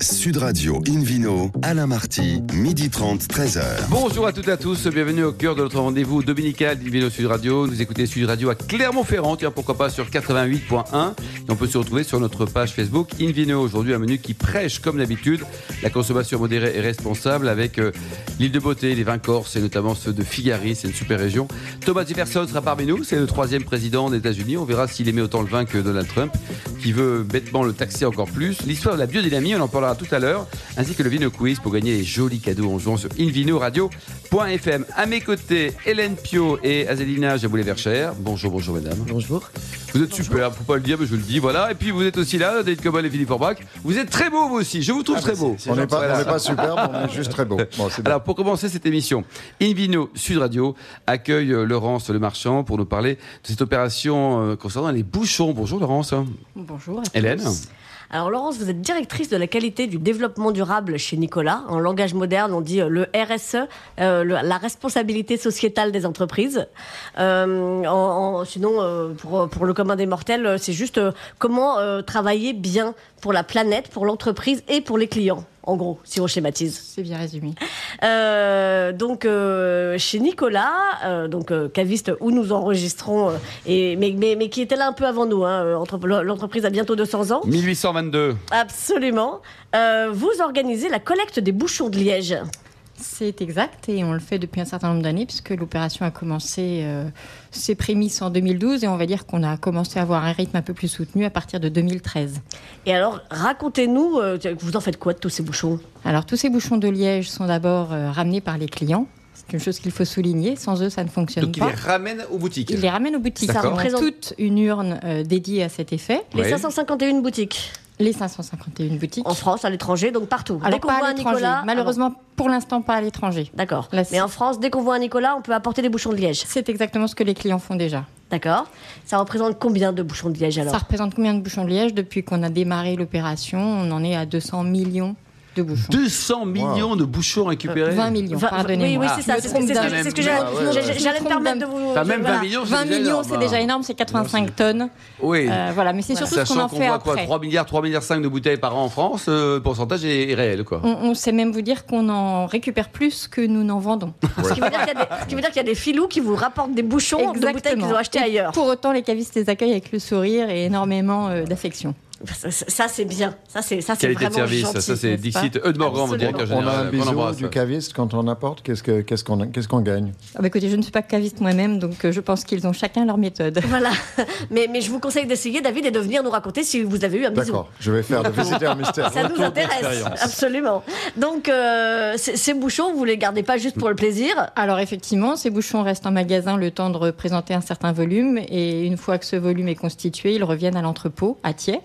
Sud Radio Invino, Alain Marty, midi 30, 13h. Bonjour à toutes et à tous, bienvenue au cœur de notre rendez-vous dominical d'Invino Sud Radio. Nous écoutez Sud Radio à Clermont-Ferrand, tiens pourquoi pas sur 88.1. Et on peut se retrouver sur notre page Facebook Invino. Aujourd'hui, un menu qui prêche comme d'habitude la consommation modérée et responsable avec euh, l'île de beauté, les vins corses et notamment ceux de Figari, c'est une super région. Thomas Jefferson sera parmi nous, c'est le troisième président des États-Unis. On verra s'il aimait autant le vin que Donald Trump, qui veut bêtement le taxer encore plus. L'histoire de la biodynamie, on en parlera tout à l'heure, ainsi que le Vino Quiz pour gagner les jolis cadeaux en jouant sur invinoradio.fm. À mes côtés, Hélène Pio et Azélina Jaboulet-Verchère. Bonjour, bonjour mesdames. Bonjour. Vous êtes super, faut pas le dire, mais je le dis, voilà. Et puis vous êtes aussi là, David Cobol et Philippe Orbach. Vous êtes très beaux vous aussi, je vous trouve très beaux. On n'est pas, on n'est pas superbe, on est juste très beau. Bon. Alors pour commencer cette émission, Invino Sud Radio accueille euh, Laurence Le Marchand pour nous parler de cette opération euh, concernant les bouchons. Bonjour Laurence. Bonjour. à Hélène. Alors Laurence, vous êtes directrice de la qualité du développement durable chez Nicolas. En langage moderne, on dit euh, le RSE, euh, la responsabilité sociétale des entreprises. Euh, sinon, pour, pour le commun des mortels, c'est juste comment travailler bien pour la planète, pour l'entreprise et pour les clients. En gros, si on schématise. C'est bien résumé. Euh, donc euh, chez Nicolas, euh, donc euh, caviste où nous enregistrons, euh, et, mais, mais, mais qui était là un peu avant nous. hein, entre- L'entreprise a bientôt 200 ans. 1822. Absolument. Euh, vous organisez la collecte des bouchons de liège. C'est exact et on le fait depuis un certain nombre d'années puisque l'opération a commencé euh, ses prémices en 2012 et on va dire qu'on a commencé à avoir un rythme un peu plus soutenu à partir de 2013. Et alors, racontez-nous, euh, vous en faites quoi de tous ces bouchons? Alors tous ces bouchons de liège sont d'abord euh, ramenés par les clients. C'est une chose qu'il faut souligner. Sans eux, ça ne fonctionne Donc il pas. les ramène aux boutiques. Ils les ramènent aux boutiques. D'accord. On a représente- toute une urne euh, dédiée à cet effet. Les Ouais. 551 boutiques Les 551 boutiques. en France, à l'étranger, donc partout. Alors dès qu'on voit à. Nicolas, Malheureusement, pour l'instant, pas à l'étranger. Ah. D'accord. Mais en France, dès qu'on voit un Nicolas, on peut apporter des bouchons de liège. C'est exactement ce que les clients font déjà. D'accord. Ça représente combien de bouchons de liège alors? Ça représente combien de bouchons de liège? Depuis qu'on a démarré l'opération, on en est à 200 millions de bouchons. 200 millions de bouchons récupérés. 20 millions, pardonnez-moi. Oui, oui, c'est ça. Je me C'est ce que- Ah, j'allais me me permettre de vous. Enfin, même voilà. 20 millions, c'est 20 déjà millions, énorme, c'est hein. déjà énorme, c'est 85 tonnes. Oui. Euh, voilà, mais c'est surtout ce qu'on Sachant en qu'on fait voit quoi, après. 3 milliards, 3 milliards 5 de bouteilles par an en France, euh, le pourcentage est, réel quoi. On, sait même vous dire qu'on en récupère plus que nous n'en vendons. Ce qui veut dire qu'il y a des- filous qui vous rapportent des bouchons de bouteilles qu'ils ont achetées Et ailleurs. Pour autant, les cavistes les accueillent avec le sourire et énormément euh, d'affection. Ça, ça- ça, c'est bien. Ça, c'est ça, c'est Qualité de vraiment service, gentil. ça c'est Dixit mon Absolument. directeur On a général. un bisou du caviste quand on apporte. Qu'est-ce que- qu'est-ce qu'on qu'est-ce qu'on gagne Ah bah écoutez, je ne suis pas caviste moi-même, donc euh, je pense qu'ils ont chacun leur méthode. Voilà. Mais, mais je vous conseille d'essayer, David, et de venir nous raconter si vous avez eu un bisou. D'accord, je vais faire le visiteur mystère. Ça nous intéresse, absolument. Donc, euh, ces bouchons, vous les gardez pas juste pour le plaisir. Alors effectivement, ces bouchons restent en magasin le temps de représenter un certain volume et une fois que ce volume est constitué, ils reviennent à l'entrepôt à Thiers,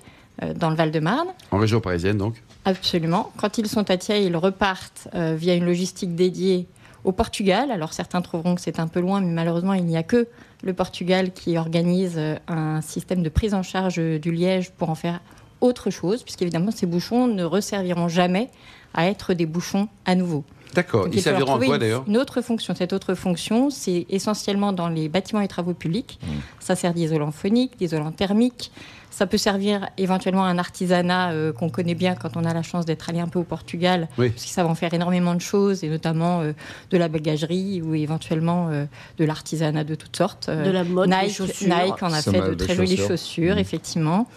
dans le Val-de-Marne. En région parisienne donc. Absolument. Quand ils sont à Thiers, ils repartent euh, via une logistique dédiée au Portugal. Alors certains trouveront que c'est un peu loin, mais malheureusement, il n'y a que le Portugal qui organise euh, un système de prise en charge euh, du liège pour en faire autre chose, puisqu'évidemment, ces bouchons ne resserviront jamais à être des bouchons à nouveau. D'accord. Ils serviront à quoi d'ailleurs Une autre fonction. Cette autre fonction, c'est essentiellement dans les bâtiments et travaux publics. Mmh. Ça sert d'isolant phonique, d'isolant thermique. Ça peut servir éventuellement à un artisanat euh, qu'on connaît bien quand on a la chance d'être allé un peu au Portugal, Oui. parce qu'ils savent en faire énormément de choses, et notamment euh, de la bagagerie ou éventuellement euh, de l'artisanat de toutes sortes. Euh, De la mode, des Nike, chaussures. Nike en a Ça fait de des très jolies chaussures. chaussures, Mmh. effectivement.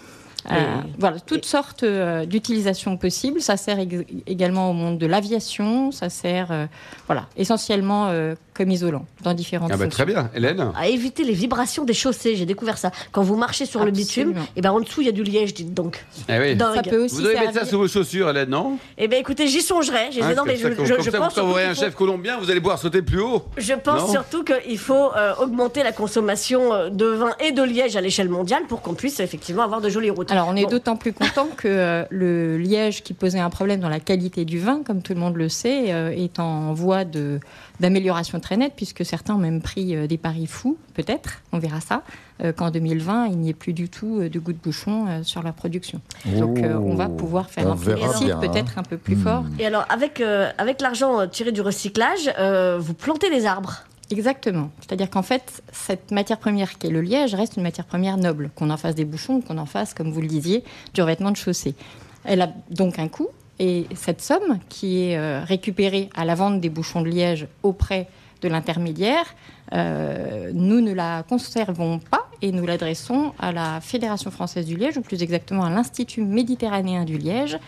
Euh, voilà, toutes sortes euh, d'utilisations possibles. Ça sert ég- également au monde de l'aviation. Ça sert, euh, voilà, essentiellement euh, comme isolant dans différentes Ah bah, fonctions. Très bien, Hélène. À éviter les vibrations des chaussées, j'ai découvert ça. Quand vous marchez sur le bitume, et ben en dessous il y a du liège, dites donc. Eh oui. Ça peut aussi Vous devez mettre ça sous vos chaussures, Hélène, non Eh ben écoutez, j'y songerai. Hein, non, mais ça, je, je- je ça, pense quand vous surtout voyez qu'il un faut- chef colombien, vous allez pouvoir sauter plus haut. Je pense Non surtout qu'il faut euh, augmenter la consommation euh, de vin et de liège à l'échelle mondiale pour qu'on puisse effectivement avoir de jolies routes. Alors, on est Bon. d'autant plus content que euh, le liège qui posait un problème dans la qualité du vin, comme tout le monde le sait, euh, est en voie de d'amélioration très nette, puisque certains ont même pris euh, des paris fous, peut-être, on verra ça, euh, qu'en 2020, il n'y ait plus du tout euh, de goût de bouchon euh, sur leur production. Donc, euh, on va pouvoir faire un plébiscite hein. peut-être un peu plus Hmm. fort. Et alors, avec, euh, avec l'argent tiré du recyclage, euh, vous plantez des arbres. Exactement. C'est-à-dire qu'en fait, cette matière première qui est le liège reste une matière première noble, qu'on en fasse des bouchons, qu'on en fasse, comme vous le disiez, du revêtement de chaussée. Elle a donc un coût, Et cette somme, qui est récupérée à la vente des bouchons de liège auprès de l'intermédiaire, euh, nous ne la conservons pas et nous l'adressons à la Fédération française du liège, ou plus exactement à l'Institut méditerranéen du liège,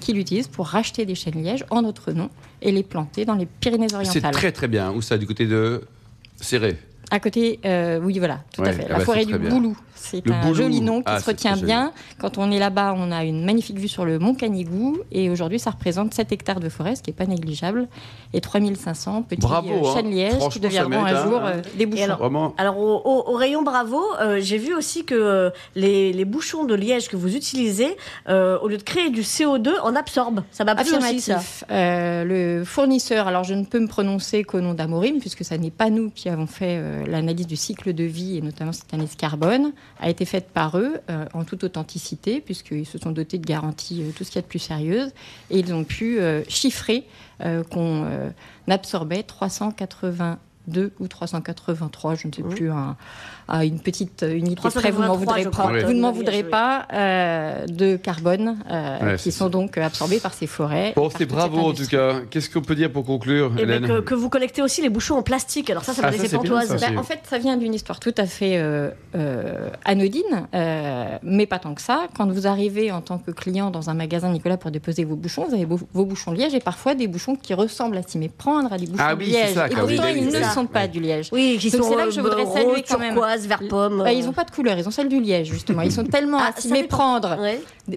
qui l'utilise pour racheter des chênes lièges en notre nom et les planter dans les Pyrénées-Orientales. C'est très très bien. Où ça? Du côté de Serré? À côté, euh, oui, voilà, tout à fait. La bah, forêt du Boulou, c'est un joli nom qui ah, se retient bien. Quand on est là-bas, on a une magnifique vue sur le mont Canigou. Et aujourd'hui, ça représente 7 hectares de forêt, ce qui n'est pas négligeable. Et 3500 petits bravo, euh, hein. chênes lièges qui deviendront un jour euh, des bouchons. Alors, alors au, rayon bravo, j'ai vu aussi que les, bouchons de liège que vous utilisez, au lieu de créer du CO2, en absorbent. Ça m'a plu aussi, ça. le fournisseur, alors je ne peux me prononcer qu'au nom d'Amorim, puisque ça n'est pas nous qui avons fait l'analyse du cycle de vie, et notamment cette analyse carbone, a été faite par eux euh, en toute authenticité, puisqu'ils se sont dotés de garanties euh, tout ce qu'il y a de plus sérieuse, et ils ont pu euh, chiffrer qu'on absorbait 382 ou 383, je ne sais plus, un, à une petite unité près, vous, voudrez pas, vous ne m'en voudrez pas, euh, de carbone euh, qui sont donc absorbés par ces forêts. Bon, c'est bravo en tout cas. Qu'est-ce qu'on peut dire pour conclure, eh ben, Hélène que, vous collectez aussi les bouchons en plastique. Alors ça, ça m'a ah, laissé pantoise. Ben, en fait, ça vient d'une histoire tout à fait euh, anodine, mais pas tant que ça. Quand vous arrivez en tant que client dans un magasin Nicolas pour déposer vos bouchons, vous avez vos, bouchons liège et parfois des bouchons qui ressemblent à s'y méprendre à des bouchons ah, oui, liège. Ça, et pourtant, ils ne sont pas du liège. Oui, qui sont là que je voudrais saluer quand même vers pomme. Bah, ils n'ont pas de couleur, ils ont celle du liège, justement. Ils sont tellement ah, à s'y méprendre.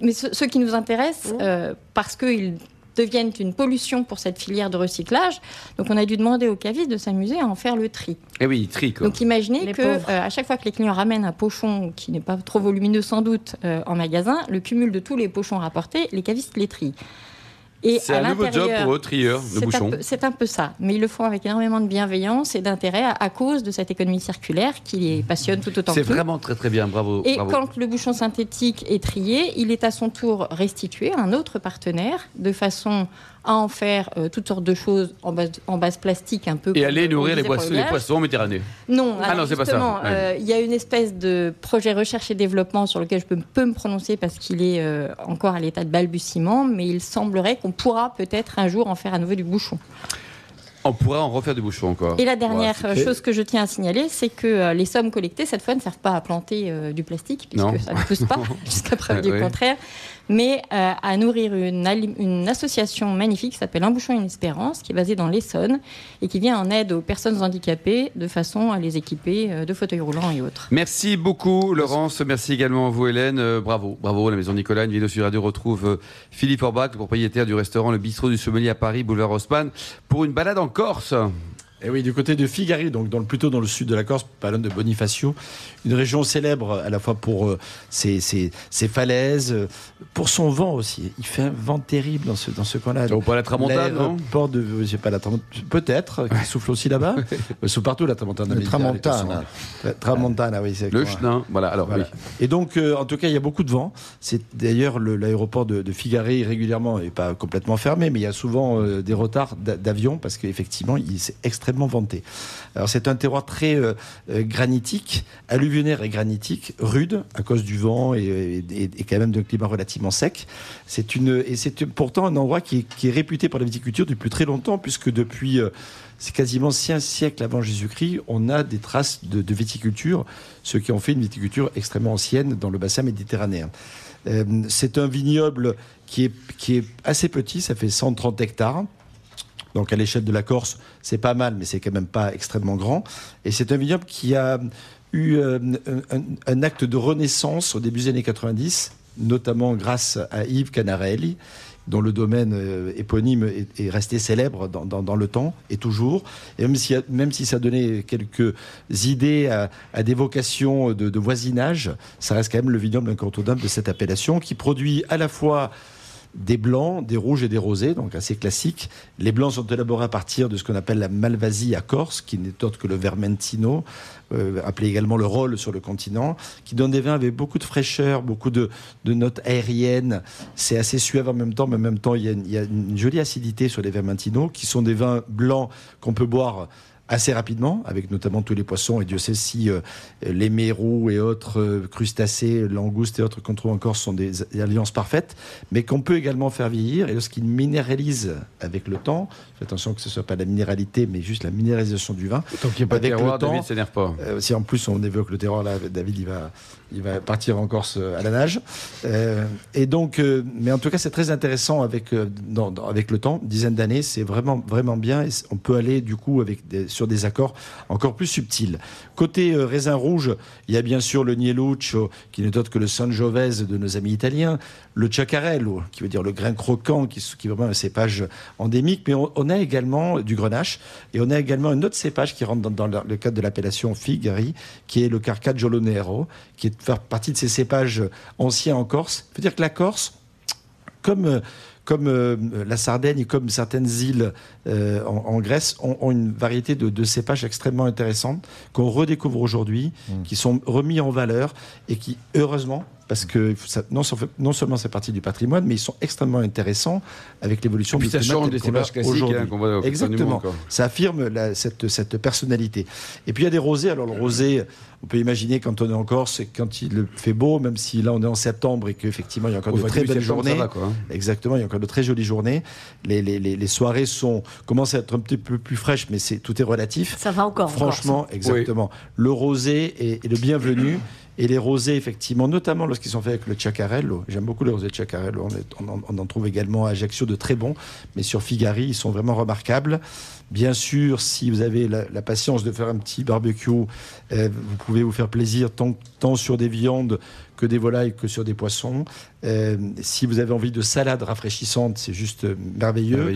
Mais ceux, qui nous intéressent, euh, parce qu'ils deviennent une pollution pour cette filière de recyclage. Donc on a dû demander aux cavistes de s'amuser à en faire le tri. Et eh oui, tri Donc imaginez que euh, à chaque fois que les clients ramènent un pochon qui n'est pas trop volumineux sans doute euh, en magasin, le cumul de tous les pochons rapportés, les cavistes les trient. C'est un nouveau job pour eux, trieurs de bouchons. C'est un peu ça, mais ils le font avec énormément de bienveillance et d'intérêt à, cause de cette économie circulaire qui les passionne tout autant C'est vraiment très très bien, bravo. Et quand le bouchon synthétique est trié, il est à son tour restitué à un autre partenaire de façon à en faire euh, toutes sortes de choses en base, en base plastique un peu. Et aller nourrir les, poissons, les poissons en Méditerranée. Non, ah non, c'est pas ça. Euh, il y a une espèce de projet recherche et développement sur lequel je peux, peux me prononcer parce qu'il est euh, encore à l'état de balbutiement, mais il semblerait qu'on pourra peut-être un jour en faire à nouveau du bouchon. On pourra en refaire du bouchon encore. Et la dernière chose que je tiens à signaler, c'est que les sommes collectées, cette fois, ne servent pas à planter du plastique, puisque ça ne pousse pas, jusqu'à preuve du contraire, mais euh, à nourrir une, association magnifique qui s'appelle Un bouchon une espérance, qui est basée dans l'Essonne et qui vient en aide aux personnes handicapées de façon à les équiper euh, de fauteuils roulants et autres. Merci beaucoup Laurence, merci également à vous Hélène, euh, bravo, bravo la Maison Nicolas, une vidéo sur Radio retrouve Philippe Orbach, le propriétaire du restaurant Le Bistrot du Sommelier à Paris, boulevard Haussmann, pour une balade en Corse. Et oui, du côté de Figari, donc dans le, plutôt dans le sud de la Corse, pas de Bonifacio, une région célèbre à la fois pour euh, ses, falaises, euh, pour son vent aussi. Il fait un vent terrible dans ce, dans ce coin-là. Ou pas la tramontane, non? Port de, pas la peut-être, qui souffle aussi là-bas. Sous partout la tramontane. La tramontane. tramontane, ah oui, c'est Le chenin, voilà. Alors, Oui. Et donc, euh, en tout cas, il y a beaucoup de vent. C'est d'ailleurs l'aéroport de, de Figari régulièrement n'est pas complètement fermé, mais il y a souvent des retards d'avions parce qu'effectivement, c'est extrêmement Alors c'est un terroir très euh, euh, granitique, alluvionnaire et granitique, rude à cause du vent et, quand même d'un climat relativement sec. C'est une et c'est pourtant un endroit qui est, réputé pour la viticulture depuis très longtemps puisque depuis euh, c'est quasiment un siècles avant Jésus-Christ, on a des traces de, viticulture, ce qui en fait une viticulture extrêmement ancienne dans le bassin méditerranéen. c'est un vignoble qui est, qui est assez petit, ça fait 130 hectares. Donc à l'échelle de la Corse, c'est pas mal, mais c'est quand même pas extrêmement grand. Et c'est un vignoble qui a eu euh, un, acte de renaissance au début des années 90, notamment grâce à Yves Canarelli, dont le domaine euh, éponyme est, resté célèbre dans, le temps et toujours. Et même si, ça donnait quelques idées à, des vocations de, de, voisinage, ça reste quand même le vignoble incontournable de cette appellation qui produit à la fois des blancs, des rouges et des rosés, donc assez classiques. Les blancs sont élaborés à partir de ce qu'on appelle la Malvasie à Corse, qui n'est autre que le Vermentino, euh, appelé également le rôle sur le continent, qui donne des vins avec beaucoup de fraîcheur, beaucoup de, notes aériennes. C'est assez suave en même temps, mais en même temps, il y, a une, jolie acidité sur les Vermentino, qui sont des vins blancs qu'on peut boire assez rapidement, avec notamment tous les poissons, et Dieu sait si euh, les mérous et autres euh, crustacés, langoustes et autres qu'on trouve encore sont des, alliances parfaites, mais qu'on peut également faire vieillir, et lorsqu'ils minéralisent avec le temps, faites attention que ce ne soit pas la minéralité, mais juste la minéralisation du vin. Tant qu'il n'y a pas de terroir, David s'énerve pas. Euh, si en plus on évoque le terroir, là, David, il va, il va partir en Corse à la nage. Et donc, mais en tout cas, c'est très intéressant avec, dans, avec le temps, une dizaine d'années, c'est vraiment, vraiment bien, et on peut aller du coup avec des, sur des accords encore plus subtils. Côté euh, raisin rouge, il y a bien sûr le Nieluccio, qui n'est autre que le Sangiovese de nos amis italiens, le Ciacarello, qui veut dire le grain croquant, qui, qui est vraiment un cépage endémique, mais on, a également du grenache, et on a également un autre cépage qui rentre dans, le cadre de l'appellation Figari, qui est le Carcaggiolo Nero, qui est faire partie de ces cépages anciens en Corse. Il faut dire que la Corse, comme euh, comme euh, la Sardaigne et comme certaines îles euh, en, Grèce, ont, une variété de, cépages extrêmement intéressantes qu'on redécouvre aujourd'hui, mmh. qui sont remis en valeur et qui, heureusement, parce que non, non, seulement c'est partie du patrimoine, mais ils sont extrêmement intéressants avec l'évolution du climat. Ça change des cépages classiques hein, qu'on voit Exactement. ça affirme cette, cette, personnalité. Et puis il y a des rosés. Alors le rosé, on peut imaginer quand on est en Corse, quand il fait beau, même si là on est en septembre et qu'effectivement il y a encore de très belles journées. Hein. Exactement, il y a encore de très jolies journées. Les, les, les, soirées sont, commencent à être un petit peu plus fraîches, mais c'est tout est relatif. Ça va encore. Franchement, exactement. Le rosé est, est le bienvenu. Et les rosés, effectivement, notamment lorsqu'ils sont faits avec le Ciacarello. J'aime beaucoup les rosés de Ciacarello. On, en trouve également à Ajaccio de très bons. Mais sur Figari, ils sont vraiment remarquables. Bien sûr, si vous avez la, patience de faire un petit barbecue, euh, vous pouvez vous faire plaisir tant sur des viandes que des volailles que sur des poissons. Euh, si vous avez envie de salade rafraîchissante, c'est juste merveilleux.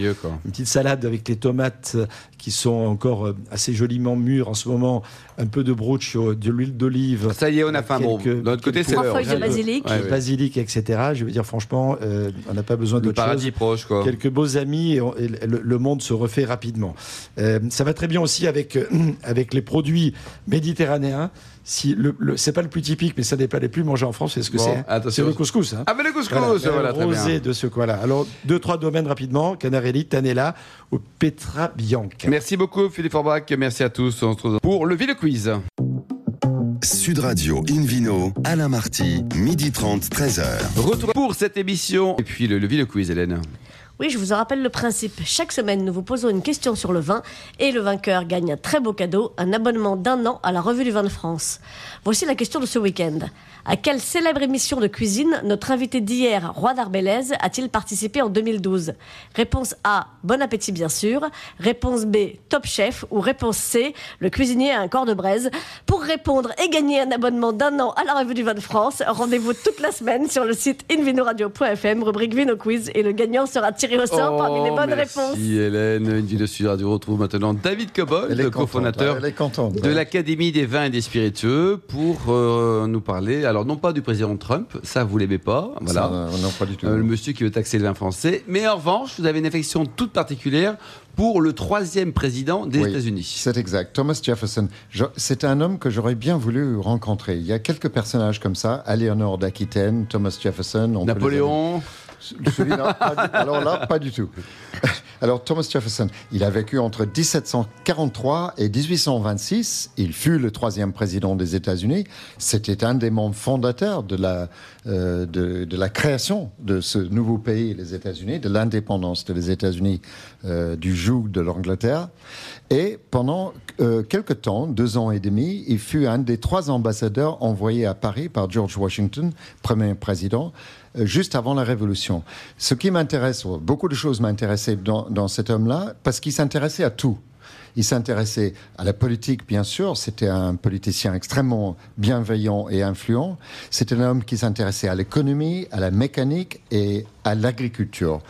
Une petite salade avec les tomates qui sont encore euh, assez joliment mûres en ce moment, un peu de bruccio, de l'huile d'olive. Ça y est, on a faim. Bon, de l'autre côté, c'est feuilles de basilic. basilic, etc. Je veux dire, franchement, euh, on n'a pas besoin de paradis proche, quoi. Quelques beaux amis et, le, monde se refait rapidement. ça va très bien aussi avec, avec les produits méditerranéens si le, c'est pas le plus typique, mais ça n'est pas les plus mangés en France, c'est ce que c'est. C'est le couscous. Hein. Ah, mais le couscous, voilà, voilà rosé de ce quoi-là. Alors, deux, trois domaines rapidement Canarelli, Tanella ou Petra Bianca. Merci beaucoup, Philippe Forbach. Merci à tous. On se retrouve pour le Ville Quiz. Sud Radio Invino, Alain Marty, midi 30, 13h. Retour pour cette émission. Et puis le, le Ville Quiz, Hélène. Oui, je vous en rappelle le principe. Chaque semaine, nous vous posons une question sur le vin et le vainqueur gagne un très beau cadeau, un abonnement d'un an à la Revue du Vin de France. Voici la question de ce week-end. À quelle célèbre émission de cuisine notre invité d'hier, Roi d'Arbelaise, a-t-il participé en 2012 Réponse A, Bon appétit bien sûr. Réponse B, Top Chef. Ou réponse C, Le cuisinier a un corps de braise. Pour répondre et gagner un abonnement d'un an à la Revue du Vin de France, rendez-vous toute la semaine sur le site invinoradio.fm, rubrique Vino Quiz, et le gagnant sera tiré au sort parmi les bonnes merci réponses. Merci Hélène. Une vidéo Sud Radio retrouve maintenant David Cobol, le cofondateur de l'Académie des vins et des spiritueux, pour euh, nous parler alors non pas du président Trump, ça vous l'aimez pas, voilà. non, pas du tout. Euh, le monsieur qui veut taxer le vin français. Mais en revanche, vous avez une affection toute particulière pour le troisième président des États-Unis. C'est exact. Thomas Jefferson. C'est un homme que j'aurais bien voulu rencontrer. Il y a quelques personnages comme ça. Aléonore d'Aquitaine, Thomas Jefferson. Napoléon. Alors là, pas du tout. Alors Thomas Jefferson, il a vécu entre 1743 et 1826. Il fut le troisième président des États-Unis. C'était un des membres fondateurs de la, euh, de, la création de ce nouveau pays, les États-Unis, de l'indépendance des États-Unis euh, du joug de l'Angleterre. Et pendant euh, quelques temps, deux ans et demi, il fut un des trois ambassadeurs envoyés à Paris par George Washington, premier président, juste avant la Révolution. Ce qui m'intéresse, beaucoup de choses m'intéressaient dans, dans cet homme-là, parce qu'il s'intéressait à tout. Il s'intéressait à la politique, bien sûr. C'était un politicien extrêmement bienveillant et influent. C'était un homme qui s'intéressait à l'économie, à la mécanique et à l'agriculture.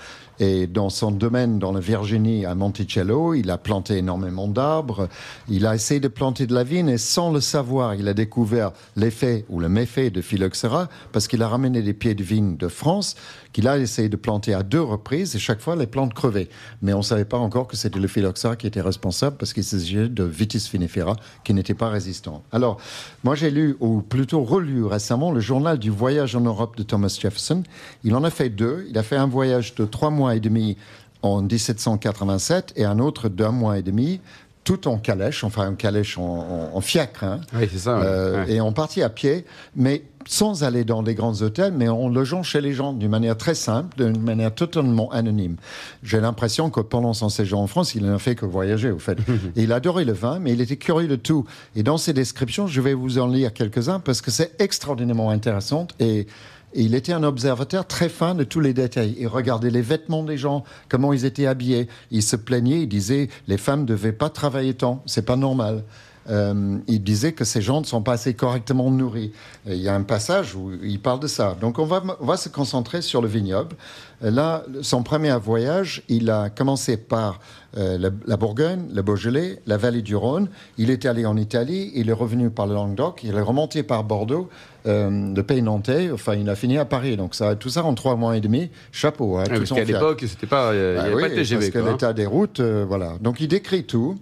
Et dans son domaine, dans la Virginie, à Monticello, il a planté énormément d'arbres. Il a essayé de planter de la vigne et sans le savoir, il a découvert l'effet ou le méfait de phylloxéra parce qu'il a ramené des pieds de vigne de France qu'il a essayé de planter à deux reprises et chaque fois les plantes crevaient. Mais on ne savait pas encore que c'était le phylloxéra qui était responsable parce qu'il s'agissait de Vitis vinifera qui n'était pas résistant. Alors, moi j'ai lu, ou plutôt relu récemment, le journal du voyage en Europe de Thomas Jefferson. Il en a fait deux. Il a fait un voyage de trois mois et demi en 1787 et un autre d'un mois et demi tout en calèche, enfin en calèche en, fiacre, hein. oui, c'est ça, euh, et en partie à pied, mais sans aller dans des grands hôtels, mais en logeant chez les gens d'une manière très simple, d'une manière totalement anonyme. J'ai l'impression que pendant son séjour en France, il n'a fait que voyager, au fait. et il adorait le vin, mais il était curieux de tout. Et dans ses descriptions, je vais vous en lire quelques-uns parce que c'est extraordinairement intéressant et il était un observateur très fin de tous les détails. Il regardait les vêtements des gens, comment ils étaient habillés. Il se plaignait, il disait les femmes ne devaient pas travailler tant, c'est pas normal. Euh, il disait que ces gens ne sont pas assez correctement nourris. il y a un passage où il parle de ça. Donc on va, on va se concentrer sur le vignoble. Là, son premier voyage, il a commencé par euh, la, Bourgogne, le Beaujolais, la vallée du Rhône. Il est allé en Italie, il est revenu par le Languedoc, il est remonté par Bordeaux, euh, le Pays Nantais, enfin il a fini à Paris. Donc ça, tout ça en trois mois et demi, chapeau. Hein, parce qu'à l'époque, c'était pas, il n'y avait bah pas de TGV. Parce que l'état des routes, euh, voilà. Donc il décrit tout.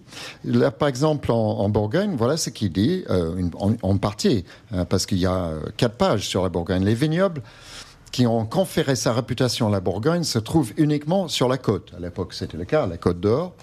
Là, par exemple, en, Bourgogne, voilà ce qu'il dit, en, en, partie, hein, parce qu'il y a quatre pages sur la Bourgogne. Les vignobles qui ont conféré sa réputation à la Bourgogne se trouvent uniquement sur la côte. À l'époque, c'était le cas, la côte d'Or.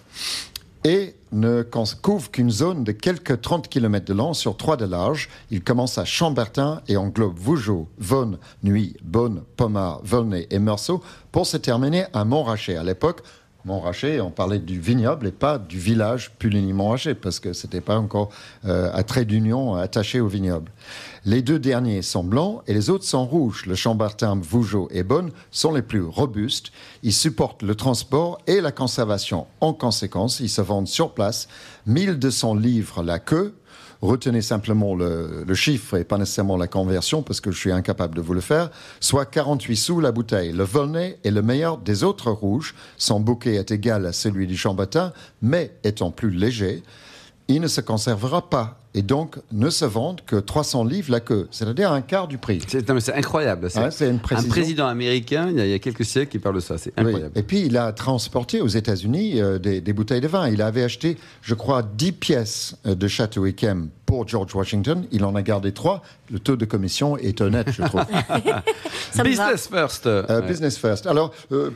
Et ne couvre qu'une zone de quelques 30 km de long sur 3 de large. Il commence à Chambertin et englobe Vougeot, Vaune, Nuit, Beaune, Pommard, Volnay et Meursault pour se terminer à Montrachet. À l'époque, Montrachet, on parlait du vignoble et pas du village Puligny-Montrachet parce que ce n'était pas encore euh, à trait d'union attaché au vignoble. Les deux derniers sont blancs et les autres sont rouges. Le Chambertin, Vougeot et Bonne sont les plus robustes. Ils supportent le transport et la conservation. En conséquence, ils se vendent sur place 1200 livres la queue. Retenez simplement le, chiffre et pas nécessairement la conversion parce que je suis incapable de vous le faire, soit 48 sous la bouteille. Le Volnay est le meilleur des autres rouges. Son bouquet est égal à celui du Chambertin, mais étant plus léger, il ne se conservera pas et donc ne se vendent que 300 livres la queue, c'est-à-dire un quart du prix. C'est incroyable. C'est un président américain, il y, a, quelques siècles, qui parle de ça. C'est incroyable. Et puis, il a transporté aux États-Unis euh, des, bouteilles de vin. Il avait acheté, je crois, 10 pièces euh, de Château Yquem pour George Washington. Il en a gardé 3. Le taux de commission est honnête, je trouve. business first. Euh, business first. Alors,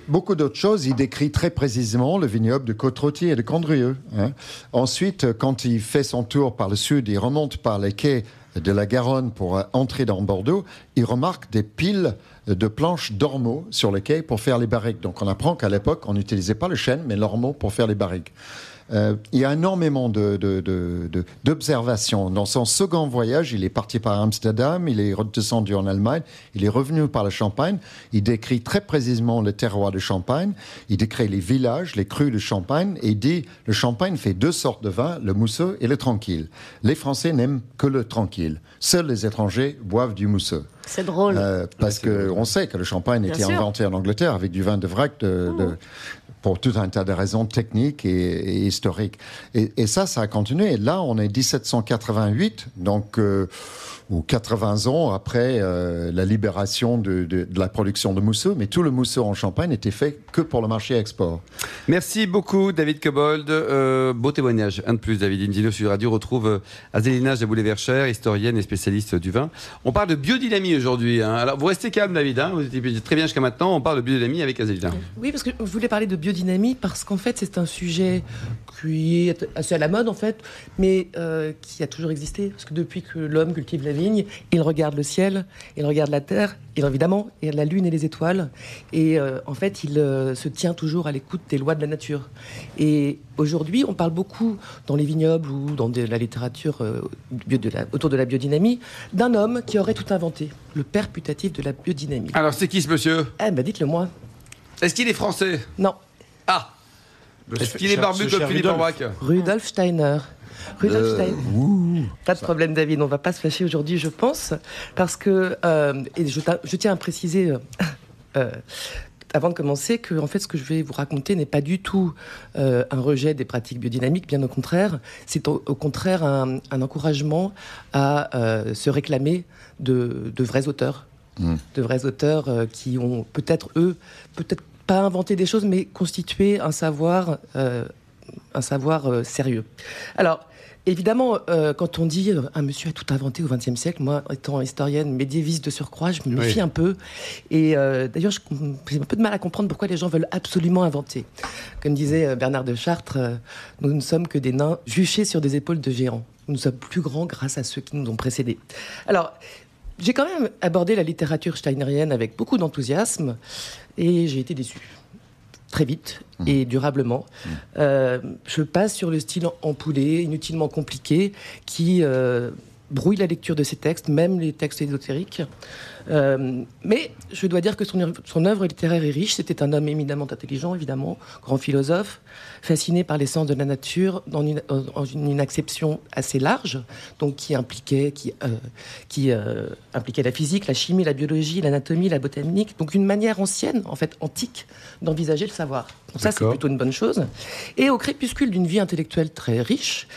beaucoup d'autres choses. Il décrit très précisément le vignoble de côte et de Condrieu. Hein. Ensuite, quand il fait son tour par le sud, il remonte par les quais de la Garonne pour entrer dans Bordeaux, il remarque des piles de planches d'ormeaux sur les quais pour faire les barriques. Donc on apprend qu'à l'époque, on n'utilisait pas le chêne, mais l'ormeau pour faire les barriques. Euh, il y a énormément d'observations. De, Dans son second voyage, il est parti par Amsterdam, il est redescendu en Allemagne, il est revenu par la Champagne. Il décrit très précisément le terroir de Champagne, il décrit les villages, les crus de Champagne, et il dit le Champagne fait deux sortes de vin, le mousseux et le tranquille. Les Français n'aiment que le tranquille. Seuls les étrangers boivent du mousseux. C'est drôle. Euh, parce qu'on sait que le champagne était inventé en Angleterre avec du vin de vrac de, de, pour tout un tas de raisons techniques et, historiques. Et, ça, ça a continué. Et là, on est 1788, donc euh, ou 80 ans après euh, la libération de, de, la production de mousseux, mais tout le mousseux en Champagne n'était fait que pour le marché export. Merci beaucoup, David Cobold. Euh, beau témoignage. Un de plus, David Indino sur Radio retrouve Azélina Jaboulet-Verchère, historienne et spécialiste du vin. On parle de biodynamie aujourd'hui. Hein. Alors, vous restez calme, David. Hein. vous étiez très bien jusqu'à maintenant. On parle de biodynamie avec Azélina. Oui, parce que je voulais parler de biodynamie parce qu'en fait, c'est un sujet qui est assez à la mode, en fait, mais qui a toujours existé. Parce que depuis que l'homme cultive la vie, il regarde le ciel, il regarde la terre, il évidemment, il la lune et les étoiles. Et euh, en fait, il euh, se tient toujours à l'écoute des lois de la nature. Et aujourd'hui, on parle beaucoup dans les vignobles ou dans la littérature euh, autour de la biodynamie d'un homme qui aurait tout inventé, le père putatif de la biodynamie. Alors, c'est qui ce monsieur? Eh ben, dites-le moi. Est-ce qu'il est français? Non. Ah Est-ce qu'il est barbu comme Philippe Orbach Rudolf Steiner. Rudolf euh, Steiner. Pas de problème, David. On va pas se fâcher aujourd'hui, je pense, parce que euh, et je, tiens à préciser. Euh, avant de commencer, que en fait, ce que je vais vous raconter n'est pas du tout un rejet des pratiques biodynamiques, bien au contraire. C'est au, contraire un, encouragement à se réclamer de, vrais auteurs, mmh. de vrais auteurs qui ont peut-être eux, peut-être pas inventé des choses, mais constitué un savoir, un savoir sérieux. Alors, Évidemment, euh, quand on dit euh, un monsieur a tout inventé au XXe siècle, moi, étant historienne médiéviste de surcroît, je me méfie Oui. un peu. Et euh, d'ailleurs, j'ai un peu de mal à comprendre pourquoi les gens veulent absolument inventer. Comme disait euh, Bernard de Chartres, euh, nous ne sommes que des nains juchés sur des épaules de géants. Nous sommes plus grands grâce à ceux qui nous ont précédés. Alors, j'ai quand même abordé la littérature steinerienne avec beaucoup d'enthousiasme et j'ai été déçu. Très vite et durablement. Euh, je passe sur le style empoulé, inutilement compliqué, qui euh, brouille la lecture de ces textes, même les textes ésotériques. Euh, mais je dois dire que son, son œuvre littéraire est riche. C'était un homme éminemment intelligent, évidemment, grand philosophe, fasciné par l'essence de la nature dans une, une acception assez large, donc qui impliquait, qui, euh, qui euh, impliquait la physique, la chimie, la biologie, l'anatomie, la botanique. Donc une manière ancienne, en fait antique, d'envisager le savoir. Donc ça, c'est plutôt une bonne chose. Et au crépuscule d'une vie intellectuelle très riche,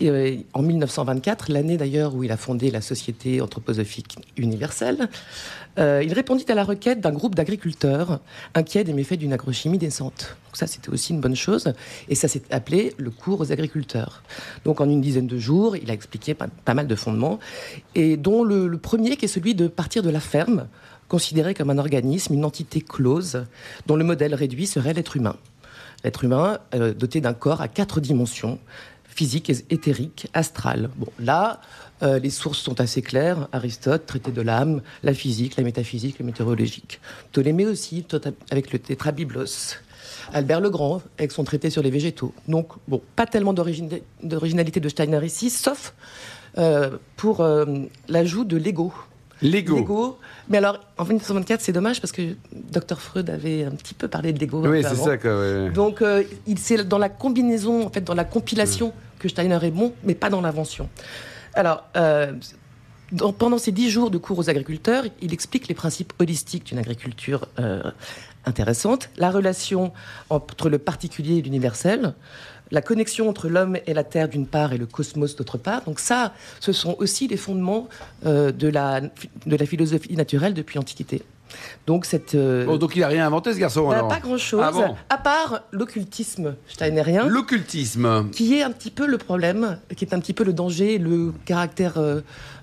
et, euh, en 1924, l'année d'ailleurs où il a fondé la Société anthroposophique universelle, euh, il répondit à la requête d'un groupe d'agriculteurs inquiets des méfaits d'une agrochimie décente. Donc ça, c'était aussi une bonne chose. Et ça s'est appelé le cours aux agriculteurs. Donc en une dizaine de jours, il a expliqué pas, mal de fondements, et dont le, le premier qui est celui de partir de la ferme, considéré comme un organisme, une entité close, dont le modèle réduit serait l'être humain. L'être humain euh, doté d'un corps à quatre dimensions, physique, éthérique, astral. Bon, là, euh, les sources sont assez claires. Aristote, traité de l'âme, la physique, la métaphysique, le météorologique. Ptolémée aussi, avec le tétrabiblos. Albert le Grand, avec son traité sur les végétaux. Donc, bon, pas tellement d'originalité de Steiner ici, sauf euh, pour euh, l'ajout de l'ego. Lego. L'ego. Mais alors, en 1924, c'est dommage parce que Dr Freud avait un petit peu parlé de l'ego. Oui, c'est ça, quoi. ouais. Donc, euh, il c'est dans la combinaison, en fait, dans la compilation que Steiner est bon, mais pas dans l'invention. Alors, euh, pendant ces dix jours de cours aux agriculteurs, il explique les principes holistiques d'une agriculture euh, intéressante, la relation entre le particulier et l'universel, la connexion entre l'homme et la terre d'une part et le cosmos d'autre part. Donc ça, ce sont aussi les fondements euh, de, la, de la philosophie naturelle depuis l'Antiquité. Donc cette... euh, Bon, donc il a rien inventé, ce garçon, bah, alors pas grand-chose, Ah bon à part l'occultisme steinérien, L'occultisme. qui est un petit peu le problème, qui est un petit peu le danger, le caractère euh,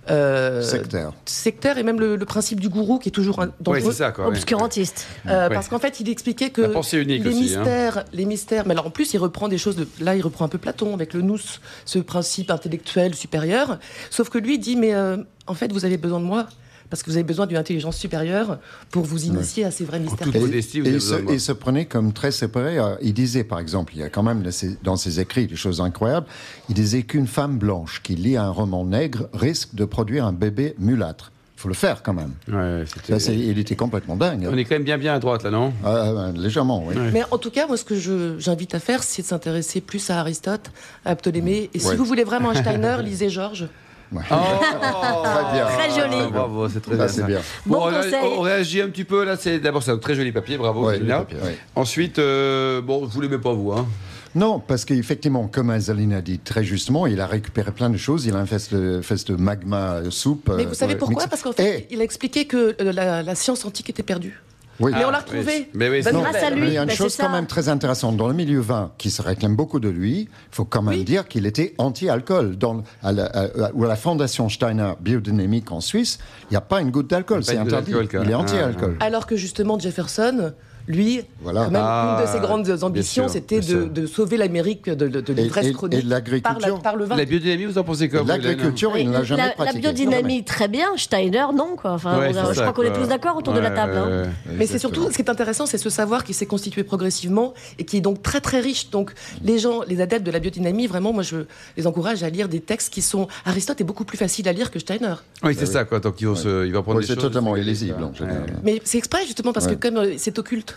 euh, Sectaire. sectaire et même le, le principe du gourou qui est toujours un Oui, dangereux. c'est ça, quoi. ouais. Obscurantiste. Euh, Ouais. Parce qu'en fait, il expliquait que La pensée unique les aussi, hein. mystères, les mystères. Mais alors en plus, il reprend des choses. De, là, il reprend un peu Platon avec le nous, ce principe intellectuel supérieur. Sauf que lui il dit, mais euh, en fait, vous avez besoin de moi parce que vous avez besoin d'une intelligence supérieure pour vous initier à ces vrais mystères. Et, modestie, se, prenait comme très séparé. Euh, Il disait, par exemple, il y a quand même dans ses écrits des choses incroyables. Il disait qu'une femme blanche qui lit un roman nègre risque de produire un bébé mulâtre. Il faut le faire quand même. Ouais, Ça, il était complètement dingue. hein. On est quand même bien bien à droite, là, non? Ah, ah, légèrement, oui. Mais en tout cas, moi, ce que je- j'invite à faire, c'est de s'intéresser plus à Aristote, à Ptolémée. Et si vous voulez vraiment un Steiner, lisez Georges. Ouais. Oh Très bien. Très joli. Bravo, c'est très bien. c'est ça. bien. Bon, Bon on, ré- conseil. on réagit un petit peu là. C'est d'abord c'est un très joli papier, bravo. Ouais, papier. Ensuite, euh, bon, vous l'aimez pas vous, hein? Non, parce qu'effectivement, comme Azaline a dit très justement, il a récupéré plein de choses. Il a un fest de, fest de magma euh, soupe. Mais euh, vous savez ouais, pourquoi? Parce qu'en fait, Et- il a expliqué que euh, la, la science antique était perdue. Oui. Mais on l'a Ah, retrouvé. oui. Mais oui, Grâce à lui. Mais il y a une bah, chose quand même très intéressante. Dans le milieu vin, qui se réclame beaucoup de lui, il faut quand même Oui. dire qu'il était anti-alcool. Dans, à la, à- la Fondation Steiner Biodynamique en Suisse, il n'y a pas une goutte d'alcool. C'est interdit. Il est Ah, anti-alcool. Alors que justement, Jefferson, lui, Voilà. quand même, Ah, une de ses grandes ambitions, c'était de, sauver l'Amérique de, de, de Et- l'ivresse et- et chronique de l'agriculture. par, la- par le vin. La biodynamie, vous en pensez quoi L'agriculture, il ne l'a jamais la, la biodynamie, très bien. Steiner, non. Quoi. Enfin, Ouais, on a- c'est je ça, crois qu'on est tous d'accord autour de la Ouais, table. hein. ouais, ouais. Mais c'est surtout, ce qui est intéressant, c'est ce savoir qui s'est constitué progressivement et qui est donc très très riche. Donc les gens, les adeptes de la biodynamie, vraiment, moi je les encourage à lire des textes qui sont... Aristote est beaucoup plus facile à lire que Steiner. Oui, c'est ça, quoi. Donc, il va, se- il va prendre des c'est choses. totalement c'est- illisible, en Ouais. général. Mais c'est exprès justement parce que comme euh, c'est occulte,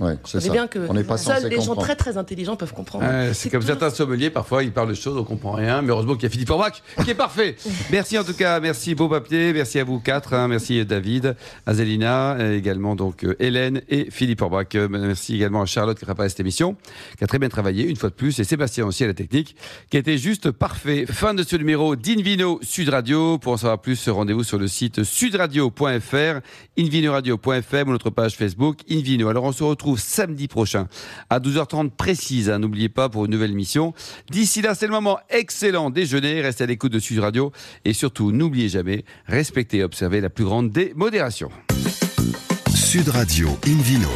Ouais, c'est ça. bien que On n'est pas seuls les gens très très intelligents peuvent comprendre. Ouais, c'est comme tout- certains sommeliers, parfois ils parlent de choses, on comprend rien, mais heureusement qu'il y a Philippe Orbach qui est parfait. merci en tout cas, merci beau papier, merci à vous quatre, hein, merci David, Azélina, euh, également donc euh, Hélène et Philippe Orbach. Euh, Merci également à Charlotte qui a préparé cette émission, qui a très bien travaillé une fois de plus, et Sébastien aussi à la technique, qui a été juste parfait. Fin de ce numéro d'Invino Sud Radio. Pour en savoir plus, rendez-vous sur le site sudradio.fr, invinoradio.fr ou notre page Facebook Invino. Alors on se retrouve samedi prochain à 12h30 précise. hein. N'oubliez pas pour une nouvelle émission. D'ici là, c'est le moment excellent déjeuner. Restez à l'écoute de Sud Radio et surtout, n'oubliez jamais, respectez et observez la plus grande des modérations. Sud Radio Invino.